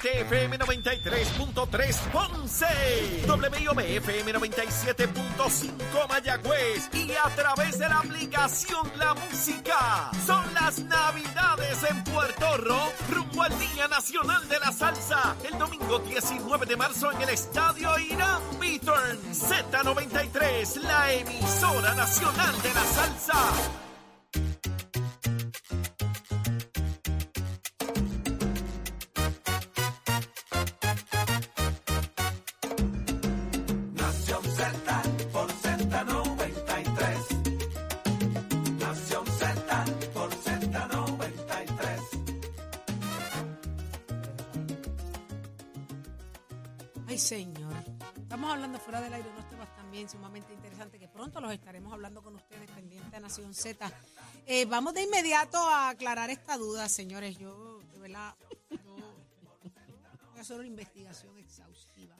TFM 93.3 Ponce, WIOB-FM 97.5 Mayagüez y a través de la aplicación La Música. Son las Navidades en Puerto Rico, rumbo al Día Nacional de la Salsa, el domingo 19 de marzo en el Estadio Irán Beaturn Z93, la emisora nacional de la salsa. Temas también sumamente interesantes que pronto los estaremos hablando con ustedes pendiente a Nación Z. Eh, vamos de inmediato a aclarar esta duda, señores. Yo, de verdad, yo voy a hacer una investigación exhaustiva.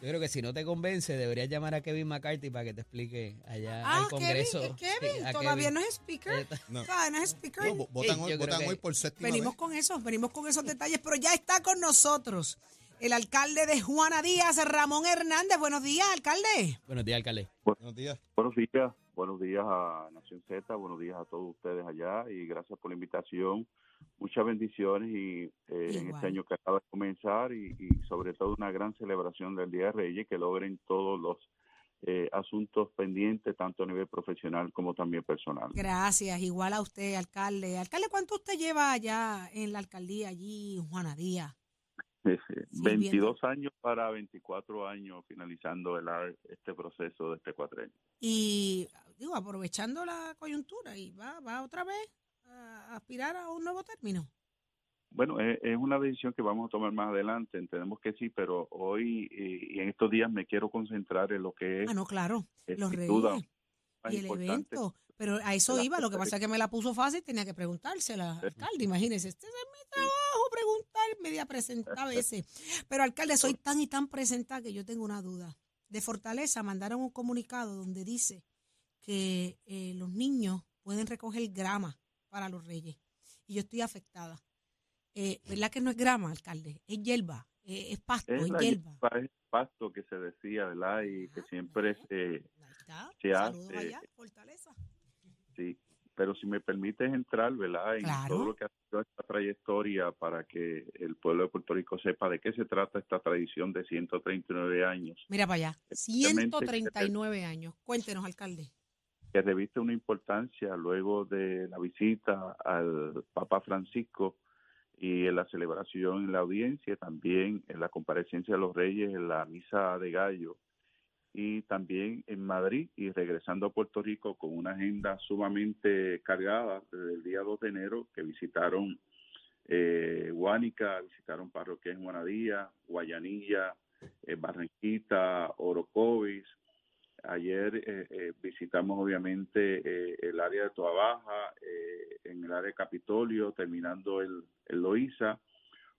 Yo creo que si no te convence, deberías llamar a Kevin McCarthy para que te explique allá Ah, al Congreso. Kevin, Sí, Kevin, todavía Kevin. no es speaker. Eh, No. Todavía no es speaker. No, vo- votan hoy, votan hoy por séptima Venimos vez. con eso, venimos con esos detalles, pero ya está con nosotros el alcalde de Juana Díaz, Ramón Hernández. Buenos días, alcalde. Buenos días, alcalde. Buenos días. Buenos días, buenos días a Nación Z, buenos días a todos ustedes allá y gracias por la invitación. Muchas bendiciones y eh, en este año que acaba de comenzar y, y sobre todo una gran celebración del Día de Reyes que logren todos los eh, asuntos pendientes tanto a nivel profesional como también personal. Gracias, igual a usted, alcalde. Alcalde, ¿cuánto usted lleva allá en la alcaldía allí, Juana Díaz? Sí, 22 años para 24 años finalizando el, este proceso de este cuatrenio. Y digo, aprovechando la coyuntura y va, va otra vez a aspirar a un nuevo término. Bueno, es, es una decisión que vamos a tomar más adelante, entendemos que sí, pero hoy eh, y en estos días me quiero concentrar en lo que es Ah, no, claro, los reyes y el evento. Pero a eso iba, lo que pasa es que me la puso fácil, tenía que preguntársela, alcalde, imagínese, este es mi trabajo, media presentada a veces. Pero alcalde, soy tan y tan presentada que yo tengo una duda. De Fortaleza mandaron un comunicado donde dice que eh, los niños pueden recoger grama para los reyes. Y yo estoy afectada. Eh, ¿Verdad que no es grama, alcalde? Es hierba, eh, es pasto, es, hierba. hierba, es pasto que se decía, ¿verdad? Y que Ah, siempre se, está. se hace- allá, Fortaleza. sí. Pero si me permites entrar, ¿verdad? En Claro. todo lo que ha sido esta trayectoria para que el pueblo de Puerto Rico sepa de qué se trata esta tradición de 139 años, Mira para allá, Especialmente que- 139 años. Cuéntenos, alcalde. que reviste una importancia luego de la visita al Papa Francisco y en la celebración en la audiencia, también en la comparecencia de los reyes en la misa de gallo y también en Madrid y regresando a Puerto Rico con una agenda sumamente cargada desde el día 2 de enero que visitaron eh, Guánica, visitaron parroquias en Guanadía, Guayanilla, eh, Barranquita, Orocovis, Ayer eh, eh, visitamos obviamente eh, el área de Toa Baja, eh, en el área de Capitolio, terminando el, el Loíza.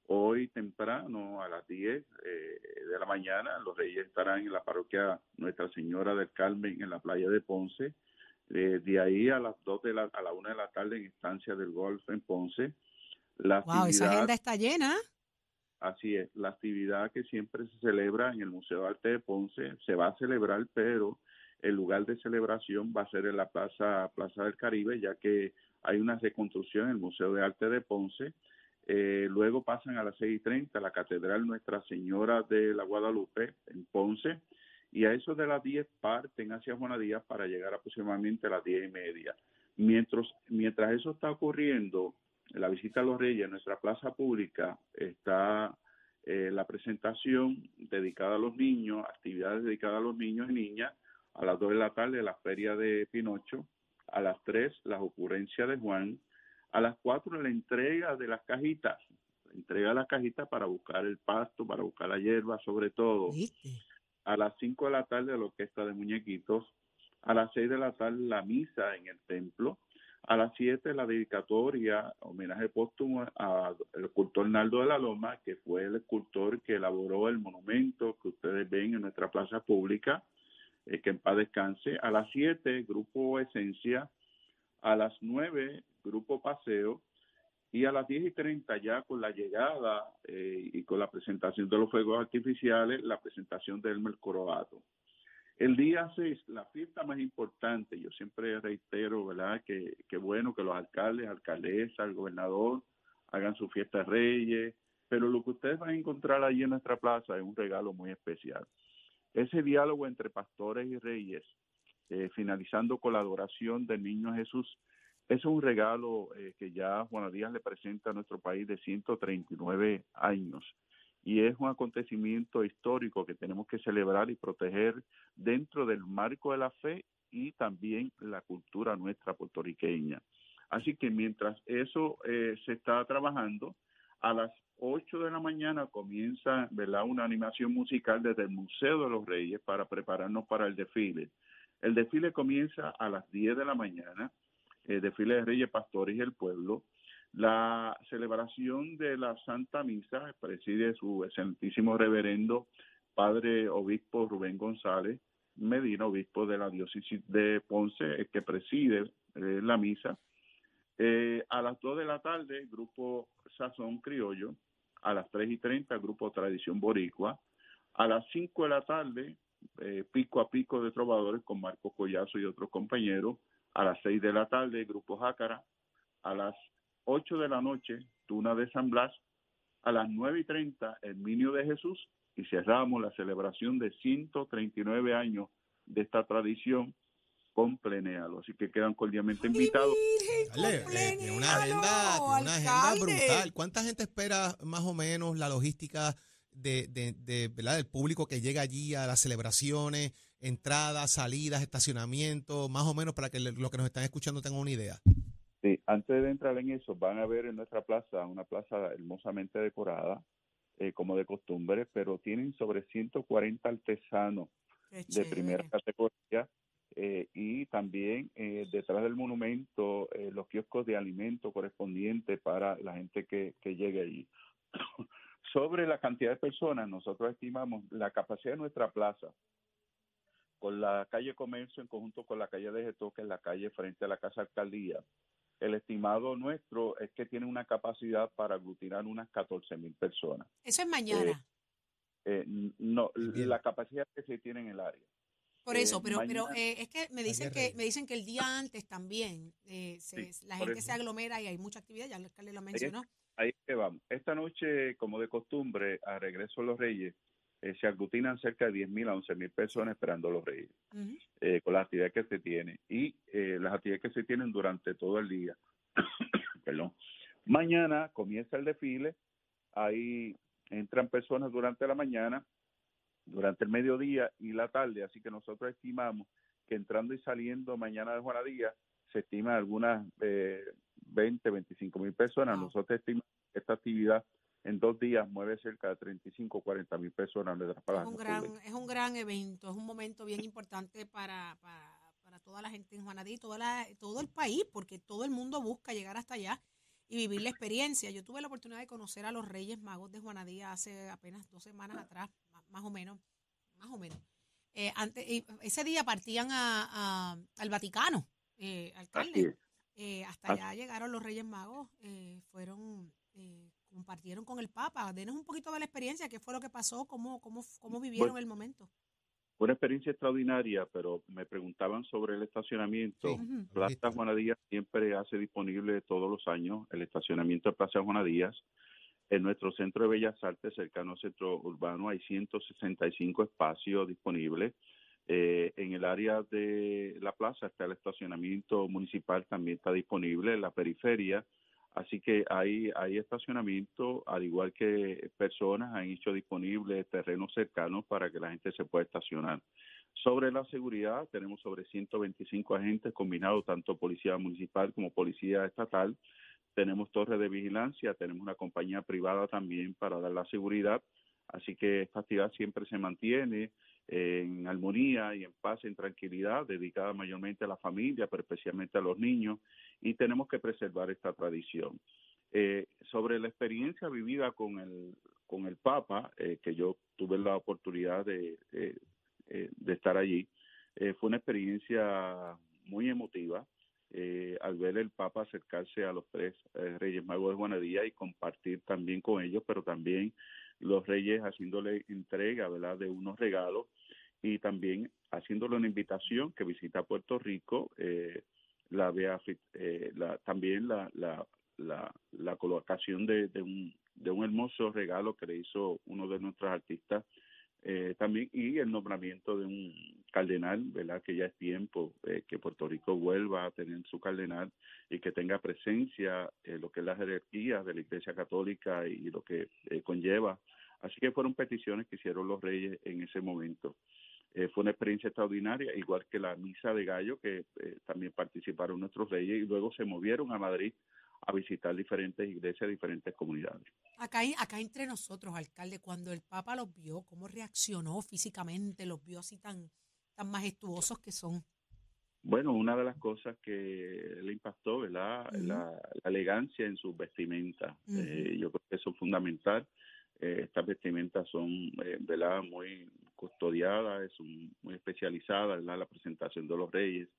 Hoy temprano, a las 10 eh, de la mañana, los reyes estarán en la parroquia Nuestra Señora del Carmen en la playa de Ponce. Eh, de ahí a las 2 de la, a la 1 de la tarde en Estancia del Golf en Ponce. La Wow, esa agenda está llena. Así es, la actividad que siempre se celebra en el Museo de Arte de Ponce se va a celebrar, pero el lugar de celebración va a ser en la Plaza, Plaza del Caribe, ya que hay una reconstrucción en el Museo de Arte de Ponce. Eh, luego pasan a las 6 y 30 a la Catedral Nuestra Señora de la Guadalupe en Ponce, y a eso de las 10 parten hacia Juana Díaz para llegar aproximadamente a las 10 y media. Mientras, mientras eso está ocurriendo, la visita a los Reyes en nuestra plaza pública está eh, la presentación dedicada a los niños, actividades dedicadas a los niños y niñas, a las 2 de la tarde la feria de Pinocho, a las 3 las ocurrencias de Juan, a las 4 la entrega de las cajitas, la entrega de las cajitas para buscar el pasto, para buscar la hierba sobre todo, ¿Viste? a las 5 de la tarde la orquesta de muñequitos, a las 6 de la tarde la misa en el templo, a las 7 la dedicatoria, homenaje póstumo al escultor Naldo de la Loma, que fue el escultor que elaboró el monumento que ustedes ven en nuestra plaza pública, eh, que en paz descanse. A las 7, Grupo Esencia. A las 9, Grupo Paseo. Y a las 10 y 30 ya con la llegada eh, y con la presentación de los fuegos artificiales, la presentación del Mercoroato. El día 6, la fiesta más importante, yo siempre reitero, ¿verdad? Que, que bueno que los alcaldes, alcaldesas, el gobernador hagan su fiesta de reyes, pero lo que ustedes van a encontrar allí en nuestra plaza es un regalo muy especial. Ese diálogo entre pastores y reyes, eh, finalizando con la adoración del niño Jesús, es un regalo eh, que ya Juana Díaz le presenta a nuestro país de 139 años y es un acontecimiento histórico que tenemos que celebrar y proteger dentro del marco de la fe y también la cultura nuestra puertorriqueña. Así que mientras eso eh, se está trabajando, a las 8 de la mañana comienza ¿verdad? una animación musical desde el Museo de los Reyes para prepararnos para el desfile. El desfile comienza a las 10 de la mañana, el desfile de Reyes Pastores y el Pueblo. La celebración de la Santa Misa preside su excelentísimo reverendo Padre Obispo Rubén González Medina, obispo de la diócesis de Ponce, el que preside eh, la misa. Eh, a las 2 de la tarde, grupo Sazón Criollo. A las 3 y 30, grupo Tradición Boricua. A las 5 de la tarde, eh, pico a pico de trovadores con Marco Collazo y otros compañeros. A las 6 de la tarde, grupo Jácara. A las 8 de la noche, Tuna de San Blas. A las 9 y 30, el Minio de Jesús. Y cerramos la celebración de 139 años de esta tradición con Plenealo. Así que quedan cordialmente invitados. Dale, eh, tiene una agenda, tiene una agenda brutal. ¿Cuánta gente espera más o menos la logística de, de, de, ¿verdad? del público que llega allí a las celebraciones, entradas, salidas, estacionamiento, más o menos para que los que nos están escuchando tengan una idea? Sí, antes de entrar en eso, van a ver en nuestra plaza una plaza hermosamente decorada, eh, como de costumbre, pero tienen sobre 140 artesanos de primera categoría eh, y también eh, detrás del monumento eh, los kioscos de alimento correspondientes para la gente que, que llegue allí. Sobre la cantidad de personas, nosotros estimamos la capacidad de nuestra plaza con la calle Comercio en conjunto con la calle de Getó, que es la calle frente a la Casa Alcaldía. El estimado nuestro es que tiene una capacidad para aglutinar unas 14 mil personas. Eso es mañana. Eh, no, la capacidad que se tiene en el área. Por Eh, eso, pero, pero mañana- eh, es que me dicen que me dicen que el día antes también eh, se- Sí, la gente eso. se aglomera y hay mucha actividad, ya el alcalde lo mencionó. Ahí es que vamos. Esta noche, como de costumbre, a regreso a los Reyes, eh, se aglutinan cerca de 10.000 a 11.000 personas esperando a los Reyes, eh, con las actividades que se tienen y eh, las actividades que se tienen durante todo el día. Perdón. Mañana comienza el desfile, ahí entran personas durante la mañana, durante el mediodía y la tarde, así que nosotros estimamos que entrando y saliendo mañana de Juana Díaz se estima algunas eh, 20, 25 mil personas. Wow. Nosotros estimamos que esta actividad en dos días mueve cerca de 35, 40 mil personas Es un, gran, es un gran evento, es un momento bien importante para, para, para toda la gente en Juanadí, toda la, todo el país, porque todo el mundo busca llegar hasta allá y vivir la experiencia. Yo tuve la oportunidad de conocer a los Reyes Magos de Juanadí hace apenas dos semanas atrás, más o menos, más o menos. Eh, antes, ese día partían a, a- al Vaticano, eh, alcalde. Eh, hasta Así- allá llegaron los Reyes Magos, eh, fueron, eh, compartieron con el Papa. Denos un poquito de la experiencia, qué fue lo que pasó, cómo, cómo, cómo vivieron Bueno, el momento. Fue una experiencia extraordinaria, pero me preguntaban sobre el estacionamiento. Sí. Plaza Juana Díaz siempre hace disponible todos los años el estacionamiento de Plaza Juana Díaz. En nuestro centro de Bellas Artes, cercano al centro urbano, hay 165 espacios disponibles. Eh, en el área de la plaza está el estacionamiento municipal, también está disponible en la periferia. Así que hay, hay estacionamiento, al igual que personas han hecho disponibles terrenos cercanos para que la gente se pueda estacionar. Sobre la seguridad, tenemos sobre 125 agentes combinados, tanto policía municipal como policía estatal. Tenemos torres de vigilancia, tenemos una compañía privada también para dar la seguridad. Así que esta actividad siempre se mantiene en armonía y en paz, en tranquilidad, dedicada mayormente a la familia, pero especialmente a los niños, y tenemos que preservar esta tradición. Eh, sobre la experiencia vivida con el, con el Papa, eh, que yo tuve la oportunidad de, eh, eh, de estar allí, eh, fue una experiencia muy emotiva. al ver el Papa acercarse a los tres Reyes Magos de Juanadía y compartir también con ellos, pero también los Reyes haciéndole entrega, ¿verdad?, de unos regalos y también haciéndole una invitación que visita Puerto Rico, eh, la, eh, la también la, la, la, la colocación de, de, un, de un hermoso regalo que le hizo uno de nuestros artistas eh, también y el nombramiento de un cardenal, ¿verdad? Que ya es tiempo eh, que Puerto Rico vuelva a tener su cardenal y que tenga presencia en lo que es la jerarquía de la Iglesia Católica y lo que eh, conlleva. Así que fueron peticiones que hicieron los reyes en ese momento. Eh, fue una experiencia extraordinaria, igual que la misa de gallo, que eh, también participaron nuestros reyes y luego se movieron a Madrid a visitar diferentes iglesias, diferentes comunidades. Acá, acá entre nosotros, alcalde, cuando el Papa los vio, ¿cómo reaccionó físicamente? ¿Los vio así tan, tan majestuosos que son? Bueno, una de las cosas que le impactó, ¿verdad? la, elegancia en sus vestimentas. eh, yo creo que eso es fundamental. Eh, estas vestimentas son, eh, ¿verdad? Muy custodiadas, son muy especializadas, ¿verdad? La presentación de los reyes.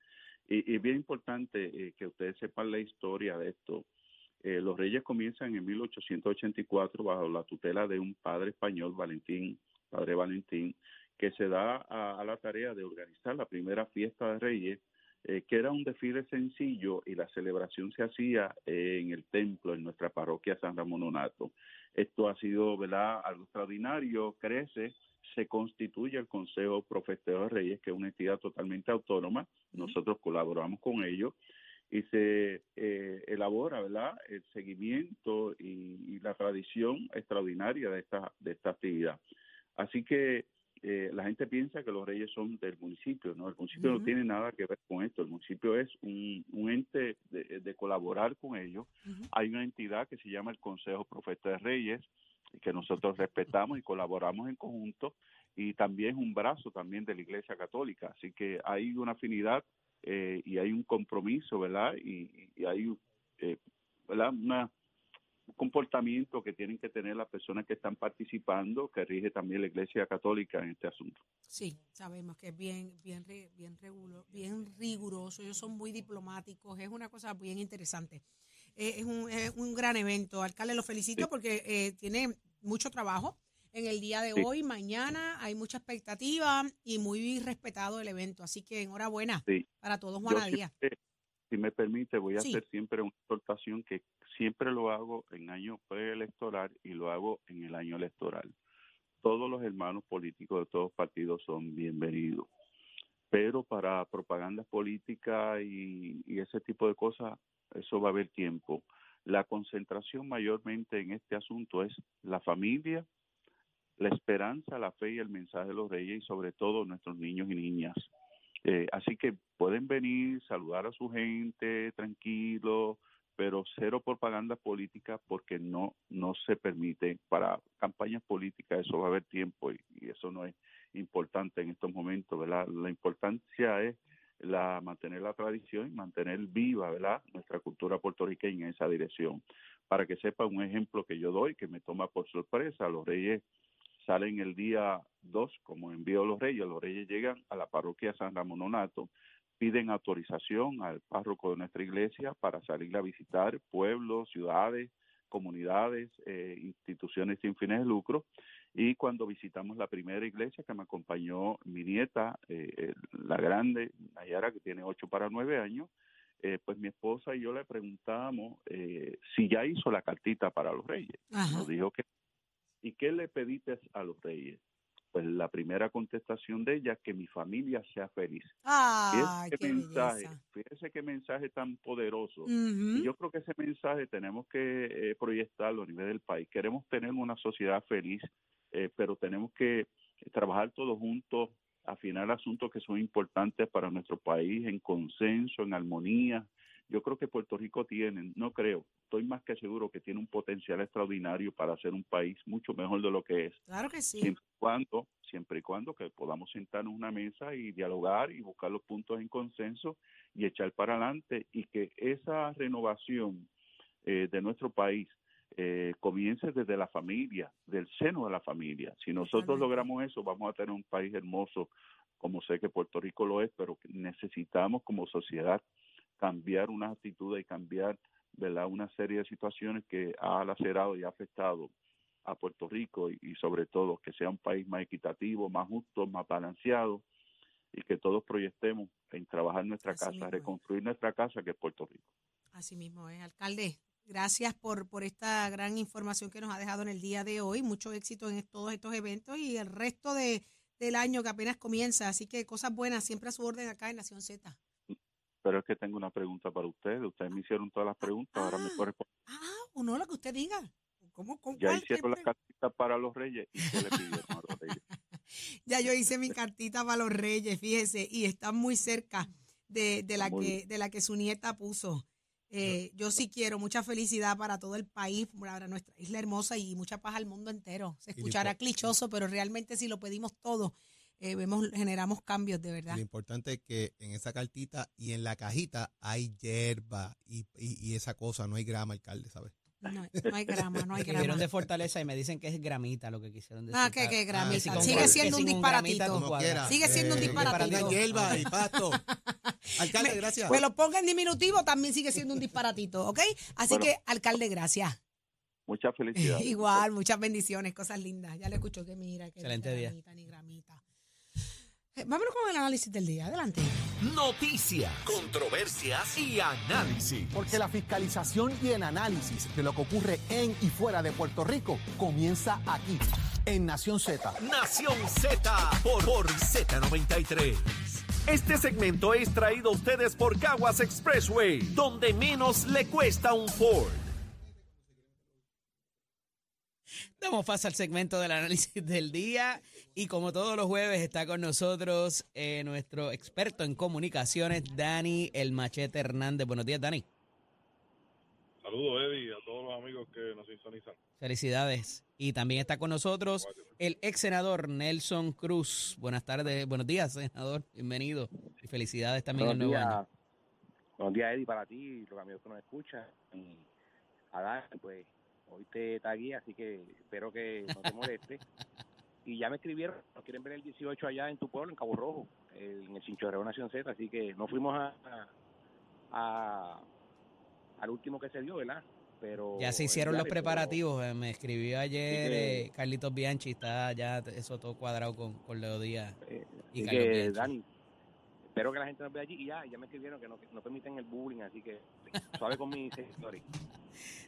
Y, y bien importante eh, que ustedes sepan la historia de esto. Eh, los reyes comienzan en 1884 bajo la tutela de un padre español, Valentín, padre Valentín, que se da a, a la tarea de organizar la primera fiesta de reyes, eh, que era un desfile sencillo y la celebración se hacía eh, en el templo, en nuestra parroquia San Ramón Nonato. Esto ha sido ¿verdad? algo extraordinario, crece, se constituye el Consejo Profeteo de Reyes, que es una entidad totalmente autónoma, nosotros colaboramos con ellos y se eh, elabora ¿verdad? el seguimiento y, y, la tradición extraordinaria de esta, de esta actividad. Así que eh, la gente piensa que los reyes son del municipio, ¿no? El municipio uh -huh. no tiene nada que ver con esto, el municipio es un, un ente de, de, colaborar con ellos. Uh -huh. Hay una entidad que se llama el Consejo Profeta de Reyes, que nosotros respetamos y colaboramos en conjunto, y también es un brazo también de la Iglesia Católica, así que hay una afinidad eh, y hay un compromiso, ¿verdad? Y, y hay, eh, ¿verdad? Una comportamiento que tienen que tener las personas que están participando, que rige también la Iglesia Católica en este asunto. Sí, sabemos que es bien, bien, bien, regulo, bien riguroso, ellos son muy diplomáticos, es una cosa bien interesante. Eh, es, un, es, un, gran evento, alcalde, lo felicito sí. porque eh, tiene mucho trabajo en el día de sí. hoy, mañana, hay mucha expectativa y muy respetado el evento, así que enhorabuena sí. para todos Juanadía. Si me permite, voy a hacer siempre una exhortación que siempre lo hago en año preelectoral y lo hago en el año electoral. Todos los hermanos políticos de todos partidos son bienvenidos, pero para propaganda política y, y ese tipo de cosas, eso va a haber tiempo. La concentración mayormente en este asunto es la familia, la esperanza, la fe y el mensaje de los reyes y sobre todo nuestros niños y niñas. Eh, así que pueden venir, saludar a su gente, tranquilo, pero cero propaganda política porque no no se permite. Para campañas políticas eso va a haber tiempo y, eso no es importante en estos momentos verdad la importancia es la mantener la tradición y mantener viva verdad nuestra cultura puertorriqueña en esa dirección. Para que sepa un ejemplo que yo doy que me toma por sorpresa los reyes salen el día 2 como envío los reyes los reyes llegan a la parroquia San Ramón Nonato piden autorización al párroco de nuestra iglesia para salir a visitar pueblos, ciudades, comunidades, eh, instituciones sin fines de lucro. Y cuando visitamos la primera iglesia que me acompañó mi nieta, eh, la grande, Nayara, que tiene 8 para 9 años, eh, pues mi esposa y yo le preguntamos eh, si ya hizo la cartita para los reyes. Ajá. Nos dijo que. ¿Y qué le pediste a los reyes? pues la primera contestación de ella que mi familia sea feliz. Fíjese qué, qué mensaje, fíjese qué mensaje tan poderoso. Uh -huh. Y yo creo que ese mensaje tenemos que eh, proyectarlo a nivel del país. Queremos tener una sociedad feliz, eh, pero tenemos que trabajar todos juntos, afinar asuntos que son importantes para nuestro país en consenso, en armonía. Yo creo que Puerto Rico tiene, no creo, estoy más que seguro que tiene un potencial extraordinario para ser un país mucho mejor de lo que es. Claro que sí. Siempre y cuando, siempre y cuando que podamos sentarnos en una mesa y dialogar y buscar los puntos en consenso y echar para adelante y que esa renovación eh, de nuestro país eh, comience desde la familia, del seno de la familia. Si nosotros logramos eso, vamos a tener un país hermoso, como sé que Puerto Rico lo es, pero necesitamos como sociedad cambiar unas actitudes y cambiar ¿verdad? una serie de situaciones que ha lacerado y ha afectado a Puerto Rico y, y sobre todo que sea un país más equitativo, más justo, más balanceado y que todos proyectemos en trabajar nuestra Así casa, es. reconstruir nuestra casa que es Puerto Rico. Así mismo es, alcalde. Gracias por, por esta gran información que nos ha dejado en el día de hoy. Mucho éxito en todos estos eventos y el resto de, del año que apenas comienza. Así que cosas buenas, siempre a su orden acá en Nación Z. Pero es que tengo una pregunta para ustedes. Ustedes me hicieron todas las preguntas, ahora me Ah. corresponde. Ah, o no, lo que usted diga. ¿Cómo, con Ya hicieron las cartitas para los reyes y qué le pidieron a los reyes. Ya yo hice mi cartita para los reyes, fíjese, y está muy cerca de, de la Muy que de la que su nieta puso. Eh, yo sí quiero mucha felicidad para todo el país, para nuestra isla hermosa y mucha paz al mundo entero. Se escuchará clichoso, pero realmente si lo pedimos todo, eh, vemos, generamos cambios de verdad. Lo importante es que en esa cartita y en la cajita hay hierba y, y, y esa cosa, no hay grama, alcalde, ¿sabes? No, no hay grama, no hay grama. de Fortaleza y me dicen que es gramita lo que quisieron decir. Ah, que, que Ah, gramita. sí, con Sigue siendo un gramita disparatito. Sigue siendo un Eh, disparatito. Hierba y pasto. Alcalde, gracias. Me lo ponga en diminutivo, también sigue siendo un disparatito, ¿ok? Así Bueno. que, alcalde, gracias. Muchas felicidades. Igual, muchas bendiciones, cosas lindas. Ya le escucho que mira, que Excelente ni día. gramita, ni gramita. Eh, Vámonos con el análisis del día. Adelante. Noticias, controversias y análisis. Porque la fiscalización y el análisis de lo que ocurre en y fuera de Puerto Rico comienza aquí, en Nación Z. Nación Z por, por Z93. Este segmento es traído a ustedes por Caguas Expressway, donde menos le cuesta un Ford. Damos paso al segmento del análisis del día y como todos los jueves está con nosotros eh, nuestro experto en comunicaciones, Dani El Machete Hernández. Buenos días, Dani. Saludos, Eddie, a todos los amigos que nos sintonizan. Felicidades. Y también está con nosotros el ex senador Nelson Cruz. Buenas tardes, buenos días, senador. Bienvenido. Y felicidades también al Buenos nuevo días, año. buenos días, Eddie, para ti y los amigos que nos escuchan. Y a Dani, pues, hoy te tagué, así que espero que no te moleste. y ya me escribieron, nos quieren ver el 18 allá en tu pueblo, en Cabo Rojo, en el Chinchorreo Nación Z, así que no fuimos a, a- a- al último que se dio, ¿verdad? Pero Ya se hicieron los pero- preparativos. eh, Me escribió ayer que- eh, Carlitos Bianchi. Está ya eso todo cuadrado con, con Leo Díaz. eh, Y que, Bianchi. Dani, espero que la gente nos vea allí y ya, ya me escribieron que no, que no permiten el bullying, así que suave con mis seguidores.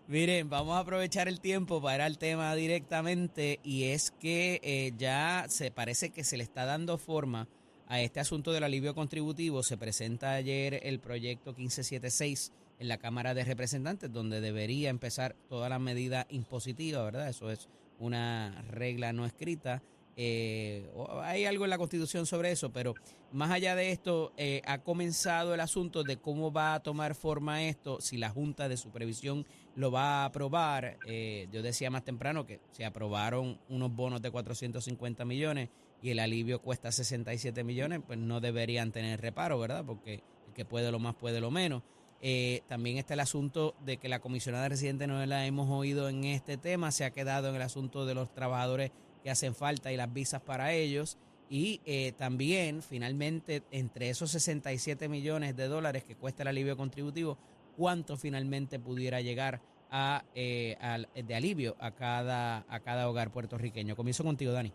Miren, vamos a aprovechar el tiempo para ir al tema directamente y es que eh, ya se parece que se le está dando forma a este asunto del alivio contributivo. Se presenta ayer el proyecto 1576 en la Cámara de Representantes, donde debería empezar toda la medida impositiva, ¿verdad? Eso es una regla no escrita. Eh, hay algo en la Constitución sobre eso, pero más allá de esto, eh, ha comenzado el asunto de cómo va a tomar forma esto, si la Junta de Supervisión lo va a aprobar. Eh, yo decía más temprano que se aprobaron unos bonos de 450 millones y el alivio cuesta 67 millones, pues no deberían tener reparo, ¿verdad? Porque el que puede lo más puede lo menos. Eh, también está el asunto de que la comisionada residente no la hemos oído en este tema, se ha quedado en el asunto de los trabajadores que hacen falta y las visas para ellos. Y eh, también, finalmente, entre esos 67 millones de dólares que cuesta el alivio contributivo, ¿cuánto finalmente pudiera llegar a, eh, al- de alivio a cada, a cada hogar puertorriqueño? Comienzo contigo, Dani.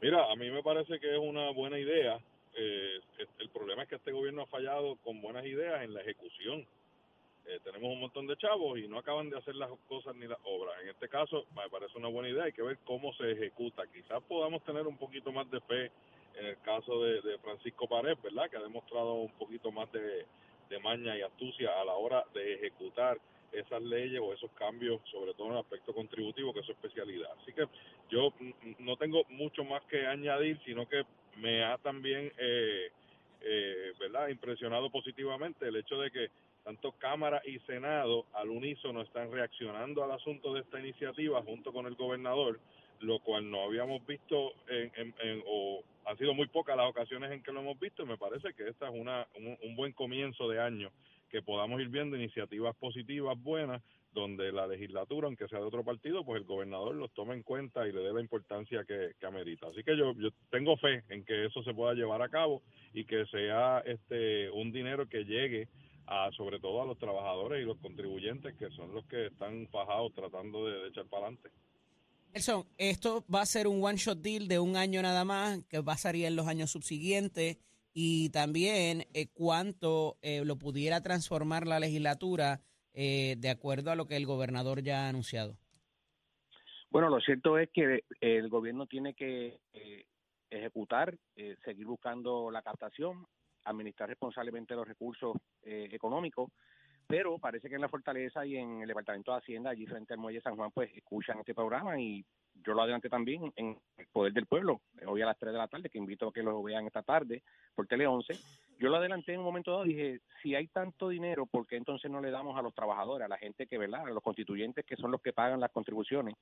Mira, a mí me parece que es una buena idea. Eh, el- problema es que este gobierno ha fallado con buenas ideas en la ejecución. Eh, tenemos un montón de chavos y no acaban de hacer las cosas ni las obras. En este caso, me parece una buena idea. Hay que ver cómo se ejecuta. Quizás podamos tener un poquito más de fe en el caso de, Francisco Pared, ¿verdad? Que ha demostrado un poquito más de, de maña y astucia a la hora de ejecutar esas leyes o esos cambios, sobre todo en el aspecto contributivo, que es su especialidad. Así que yo no tengo mucho más que añadir, sino que me ha también, eh, eh, ¿verdad?, impresionado positivamente el hecho de que tanto Cámara y Senado al unísono están reaccionando al asunto de esta iniciativa junto con el gobernador, lo cual no habíamos visto en, en- o han sido muy pocas las ocasiones en que lo hemos visto y me parece que esta es una, un, un buen comienzo de año que podamos ir viendo iniciativas positivas buenas donde la legislatura, aunque sea de otro partido, pues el gobernador los tome en cuenta y le dé la importancia que, que amerita. Así que yo, yo tengo fe en que eso se pueda llevar a cabo y que sea este un dinero que llegue a sobre todo a los trabajadores y los contribuyentes que son los que están fajados tratando de, de echar para adelante. Nelson, esto va a ser un one shot deal de un año nada más, que pasaría en los años subsiguientes y también eh, cuánto eh, lo pudiera transformar la legislatura eh, de acuerdo a lo que el gobernador ya ha anunciado. Bueno, lo cierto es que el gobierno tiene que eh, ejecutar, eh, seguir buscando la captación, administrar responsablemente los recursos eh, económicos, pero parece que en la Fortaleza y en el Departamento de Hacienda, allí frente al Muelle San Juan, pues escuchan este programa y yo lo adelanté también en El Poder del Pueblo, hoy a las 3 de la tarde, que invito a que lo vean esta tarde por Tele 11. Yo lo adelanté en un momento dado, dije, si hay tanto dinero, ¿por qué entonces no le damos a los trabajadores, a la gente que, ¿verdad?, a los constituyentes que son los que pagan las contribuciones,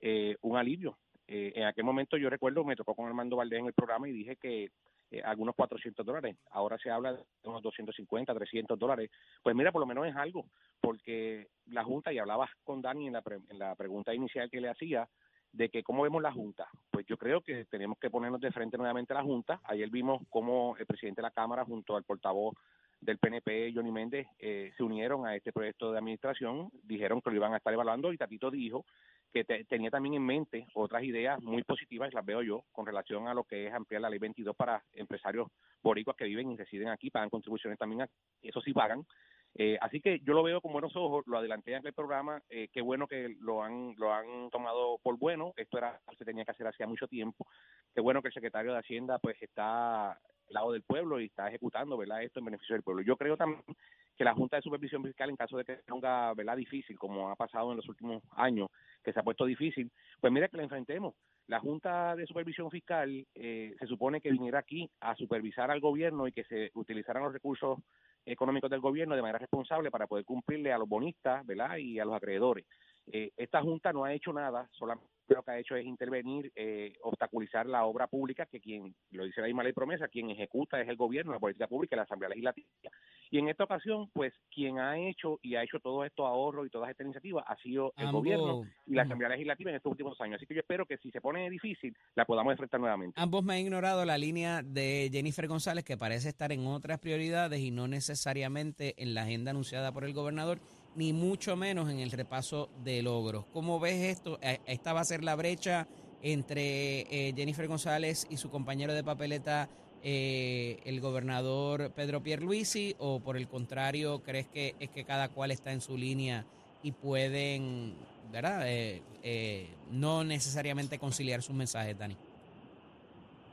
eh, un alivio? Eh, en aquel momento yo recuerdo, me tocó con Armando Valdés en el programa y dije que eh, algunos 400 dólares, ahora se habla de unos 250, 300 dólares. Pues mira, por lo menos es algo, porque la Junta, y hablabas con Dani en la, pre- en la pregunta inicial que le hacía, de que cómo vemos la Junta. Pues yo creo que tenemos que ponernos de frente nuevamente a la Junta. Ayer vimos cómo el presidente de la Cámara junto al portavoz del PNP, Johnny Méndez, eh, se unieron a este proyecto de administración, dijeron que lo iban a estar evaluando y Tatito dijo que te- tenía también en mente otras ideas muy positivas, las veo yo, con relación a lo que es ampliar la ley 22 para empresarios boricuas que viven y residen aquí, pagan contribuciones también eso sí pagan. Eh, así que yo lo veo con buenos ojos, lo adelanté en el programa, eh, qué bueno que lo han lo han tomado por bueno, esto era se tenía que hacer hacía mucho tiempo, qué bueno que el secretario de Hacienda pues está al lado del pueblo y está ejecutando verdad esto en beneficio del pueblo. Yo creo también que la Junta de Supervisión Fiscal, en caso de que ponga verdad difícil, como ha pasado en los últimos años, que se ha puesto difícil, pues mira que la enfrentemos. La Junta de Supervisión Fiscal eh, se supone que viniera aquí a supervisar al gobierno y que se utilizaran los recursos económicos del gobierno de manera responsable para poder cumplirle a los bonistas ¿verdad? y a los acreedores. Eh, esta Junta no ha hecho nada, solamente lo que ha hecho es intervenir, eh, obstaculizar la obra pública, que quien, lo dice la misma ley promesa, quien ejecuta es el gobierno, la política pública y la Asamblea Legislativa. Y en esta ocasión, pues, quien ha hecho y ha hecho todos estos ahorros y todas estas iniciativas ha sido el gobierno y la Ujú. Asamblea Legislativa en estos últimos años. Así que yo espero que si se pone difícil, la podamos enfrentar nuevamente. Ambos me han ignorado la línea de Jennifer González, que parece estar en otras prioridades y no necesariamente en la agenda anunciada por el gobernador, ni mucho menos en el repaso de logros. ¿Cómo ves esto? Eh, ¿Esta va a ser la brecha entre eh, Jennifer González y su compañero de papeleta, eh, el gobernador Pedro Pierluisi, o por el contrario, crees que es que cada cual está en su línea y pueden, ¿verdad? Eh, eh, no necesariamente conciliar sus mensajes, Dani.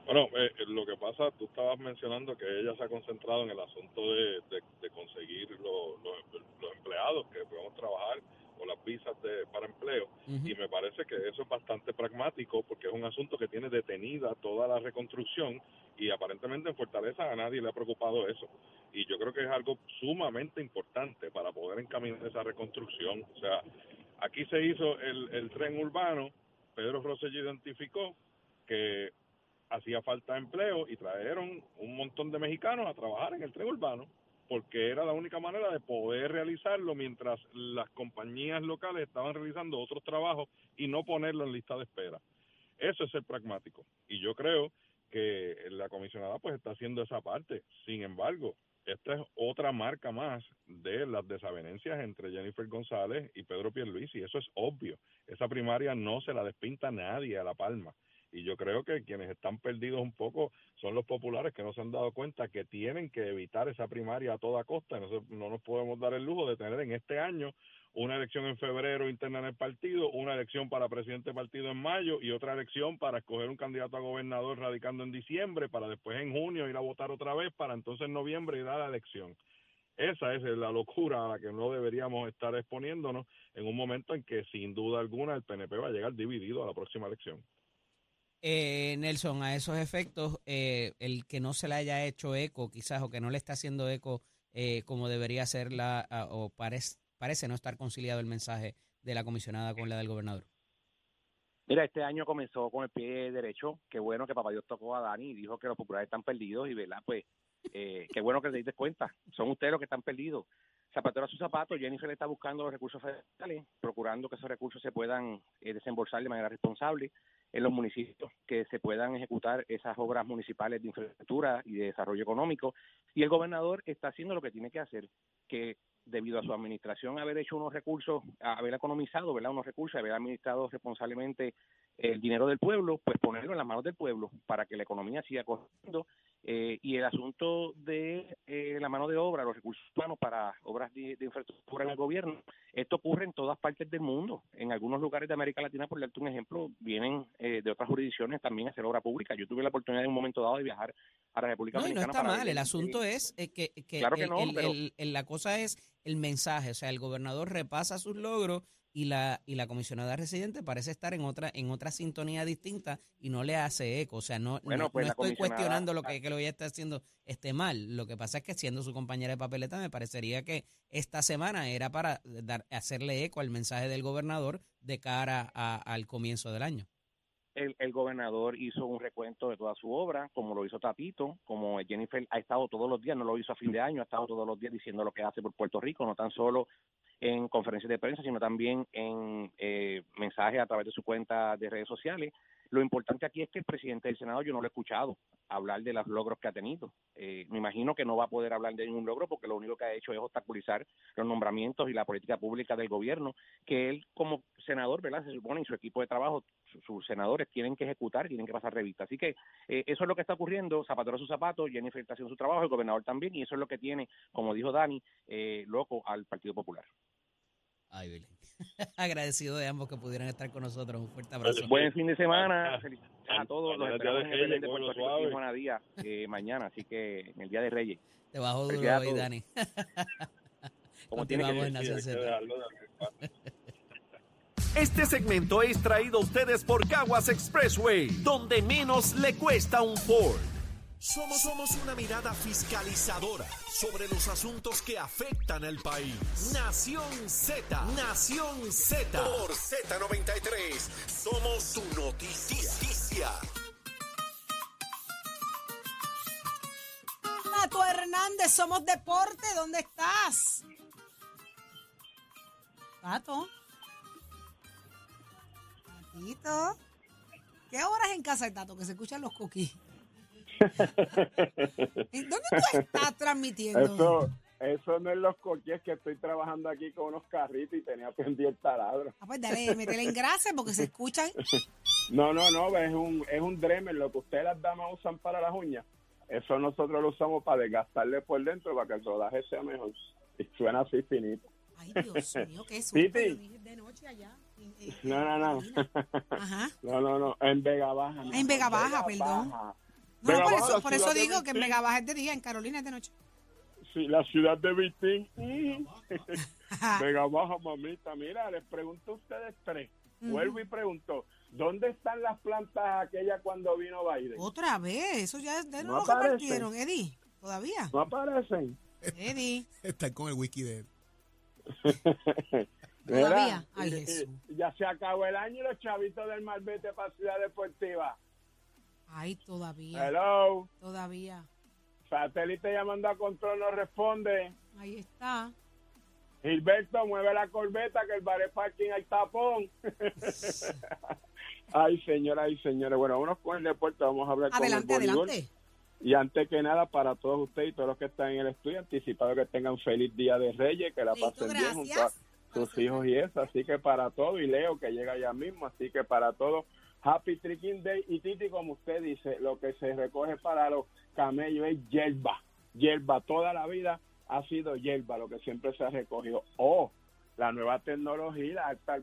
Bueno, eh, eh, lo que pasa, tú estabas mencionando que ella se ha concentrado en el asunto de, de- conseguir lo- lo- los empleados que podemos trabajar las visas de, para empleo y me parece que eso es bastante pragmático porque es un asunto que tiene detenida toda la reconstrucción y aparentemente en Fortaleza a nadie le ha preocupado eso. Y yo creo que es algo sumamente importante para poder encaminar esa reconstrucción. O sea, aquí se hizo el, el tren urbano, Pedro Rosselló identificó que hacía falta empleo y trajeron un montón de mexicanos a trabajar en el tren urbano porque era la única manera de poder realizarlo mientras las compañías locales estaban realizando otros trabajos y no ponerlo en lista de espera. Eso es el pragmático. Y yo creo que la comisionada pues está haciendo esa parte. Sin embargo, esta es otra marca más de las desavenencias entre Jennifer González y Pedro Pierluisi. Eso es obvio. Esa primaria no se la despinta nadie a La Palma. Y yo creo que quienes están perdidos un poco son los populares que no se han dado cuenta que tienen que evitar esa primaria a toda costa. No, no nos podemos dar el lujo de tener en este año una elección en febrero interna en el partido, una elección para presidente del partido en mayo y otra elección para escoger un candidato a gobernador radicando en diciembre para después en junio ir a votar otra vez para entonces en noviembre ir a la elección. Esa es la locura a la que no deberíamos estar exponiéndonos en un momento en que sin duda alguna el PNP va a llegar dividido a la próxima elección. Eh, Nelson, a esos efectos, eh, el que no se le haya hecho eco, quizás, o que no le está haciendo eco eh, como debería ser la, o parece, parece no estar conciliado el mensaje de la comisionada con la del gobernador. Mira, este año comenzó con el pie derecho. Qué bueno que Papá Dios tocó a Dani y dijo que los populares están perdidos y, ¿verdad? Pues, eh, qué bueno que te diste cuenta. Son ustedes los que están perdidos. zapatero a su zapato, Jennifer está buscando los recursos federales, procurando que esos recursos se puedan eh, desembolsar de manera responsable en los municipios, que se puedan ejecutar esas obras municipales de infraestructura y de desarrollo económico. Y el gobernador está haciendo lo que tiene que hacer, que debido a su administración haber hecho unos recursos, haber economizado, ¿verdad? Unos recursos, haber administrado responsablemente el dinero del pueblo, pues ponerlo en las manos del pueblo para que la economía siga corriendo eh, y el asunto de eh, la mano de obra, los recursos humanos para obras de, infraestructura en el gobierno, esto ocurre en todas partes del mundo. En algunos lugares de América Latina, por darte un ejemplo, vienen eh, de otras jurisdicciones también a hacer obra pública. Yo tuve la oportunidad en un momento dado de viajar a la República no, Dominicana. No, está mal. El asunto es que, que la cosa es el mensaje. O sea, el gobernador repasa sus logros y la y la comisionada residente parece estar en otra en otra sintonía distinta y no le hace eco, o sea, no, no, pues estoy cuestionando lo que, que lo ella está haciendo esté mal, lo que pasa es que siendo su compañera de papeleta me parecería que esta semana era para dar hacerle eco al mensaje del gobernador de cara al comienzo del año. El, el, gobernador hizo un recuento de toda su obra, como lo hizo Tatito, como Jennifer ha estado todos los días, no lo hizo a fin de año, ha estado todos los días diciendo lo que hace por Puerto Rico, no tan solo en conferencias de prensa, sino también en eh, mensajes a través de su cuenta de redes sociales. Lo importante aquí es que el presidente del Senado yo no lo he escuchado hablar de los logros que ha tenido. Eh, me imagino que no va a poder hablar de ningún logro porque lo único que ha hecho es obstaculizar los nombramientos y la política pública del gobierno, que él como senador, ¿verdad? Se supone y su equipo de trabajo, sus senadores tienen que ejecutar, tienen que pasar revista. Así que eh, eso es lo que está ocurriendo, Zapatero a su zapato, Jennifer está haciendo su trabajo, el gobernador también, y eso es lo que tiene, como dijo Dani, loco al Partido Popular. Ay, Belén. Agradecido de ambos que pudieran estar con nosotros. Un fuerte abrazo. Buen fin de semana. a todos. Los esperamos en el de Puerto Rico Juana Díaz eh, mañana. Así que en el Día de Reyes. Te bajo duro hoy, Dani. Como tiene que en Nación Este segmento es traído a ustedes por Caguas Expressway, donde menos le cuesta un Ford. Somos, somos una mirada fiscalizadora sobre los asuntos que afectan al país. Nación Z, Nación Z. Por Z93, somos su noticia. Tato Hernández, somos deporte, ¿dónde estás? Tato. Tatito. ¿Qué horas en casa de Tato que se escuchan los cookies? ¿Dónde tú estás transmitiendo? Eso, eso no es los coches que estoy trabajando aquí con unos carritos y tenía pendiente el taladro. Ah, pues dale, métele en grasa porque se escuchan. No, no, no, es un, es un Dremel, lo que ustedes las damas usan para las uñas. Eso nosotros lo usamos para desgastarle por dentro para que el rodaje sea mejor. Y suena así finito. Ay, Dios mío, qué susto. De noche allá. no, no, no. Ajá. No, no, no. En Vega Baja. en Vega Baja, perdón. No, por eso, por eso digo que en Vega Baja es de día, en Carolina es de noche. Sí, la ciudad de Vitín. Vega Baja, mamita. Mira, les pregunto a ustedes tres. Vuelvo y pregunto, ¿dónde están las plantas aquellas cuando vino Biden? Otra vez, eso ya de no, lo repartieron, Eddie. ¿Todavía? No aparecen. Eddie. Están con el wiki de Todavía. Ay, Jesús. Ya se acabó el año y los chavitos del Malvete para Ciudad Deportiva. Ay, todavía. Hello. Todavía. Satélite llamando a control no responde. Ahí está. Gilberto, mueve la corbeta que el bar parking hay tapón. ay, señora, ay, señores. Bueno, vámonos con el deporte. Vamos a hablar adelante, con el Adelante, Y antes que nada, para todos ustedes y todos los que están en el estudio, anticipado que tengan feliz Día de Reyes, que la pasen bien junto a sus hijos y eso. Así que para todo, y Leo que llega ya mismo, así que para todos Happy Tricking Day y Titi, como usted dice, lo que se recoge para los camellos es hierba. Hierba, toda la vida ha sido hierba, lo que siempre se ha recogido. O la nueva tecnología, la alta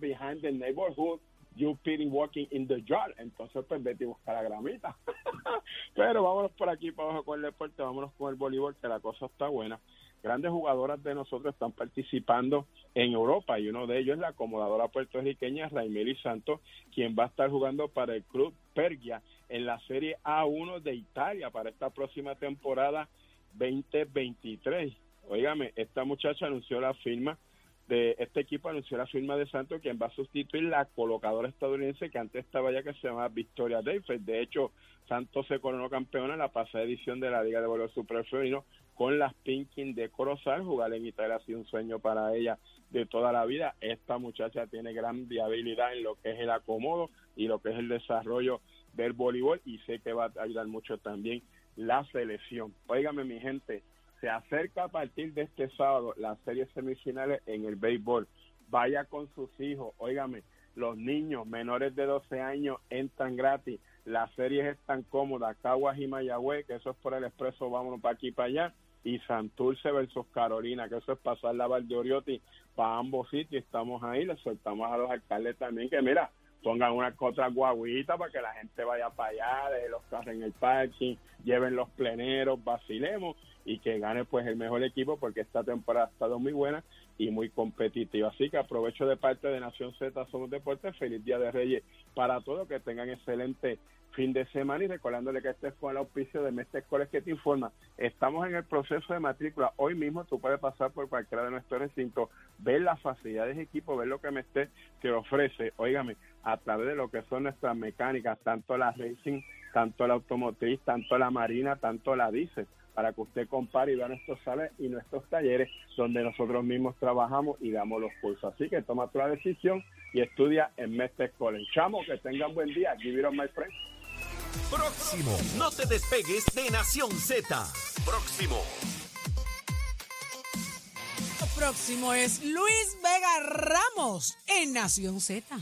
behind the neighborhood, you pity walking in the yard. Entonces, pues vete y busca la gramita. Pero vámonos por aquí para abajo con el deporte, vámonos con el voleibol, que la cosa está buena grandes jugadoras de nosotros están participando en Europa y uno de ellos es la acomodadora puertorriqueña Raimeli Santos, quien va a estar jugando para el club Pergia en la Serie A1 de Italia para esta próxima temporada 2023. Óigame, esta muchacha anunció la firma de este equipo anunció la firma de Santos quien va a sustituir la colocadora estadounidense que antes estaba ya que se llama Victoria Davis. De hecho, Santos se coronó campeona en la pasada edición de la Liga de Voleibol Super Femenino con las Pinkin de Corozal. Jugar en Italia ha sido un sueño para ella de toda la vida. Esta muchacha tiene gran viabilidad en lo que es el acomodo y lo que es el desarrollo del voleibol y sé que va a ayudar mucho también la selección. Óigame mi gente, se acerca a partir de este sábado las series semifinales en el béisbol. Vaya con sus hijos, óigame, los niños menores de 12 años entran gratis. Las series están cómodas, Caguas y Mayagüez, que eso es por el expreso, vámonos para aquí para allá. Y Santurce versus Carolina, que eso es pasar la Oriotti para ambos sitios. Estamos ahí, le soltamos a los alcaldes también que, mira, pongan una otra guaguita para que la gente vaya para allá, deje los carros en el parking, lleven los pleneros, vacilemos y que gane pues el mejor equipo porque esta temporada ha estado muy buena y muy competitiva. Así que aprovecho de parte de Nación Z Somos Deportes, feliz Día de Reyes para todos, que tengan excelente fin de semana y recordándole que este fue el auspicio de Mestre Escoles que te informa. Estamos en el proceso de matrícula. Hoy mismo tú puedes pasar por cualquiera de nuestros recintos, ver las facilidades de equipo, ver lo que Mestre te ofrece, óigame, a través de lo que son nuestras mecánicas, tanto la racing, tanto la automotriz, tanto la marina, tanto la diésel para que usted compare y vea nuestros sales y nuestros talleres donde nosotros mismos trabajamos y damos los cursos. Así que toma tu decisión y estudia en Mestre College. Chamo, que tengan buen día. Give it on my friend. Próximo. No te despegues de Nación Z. Próximo. próximo es Luis Vega Ramos en Nación Z.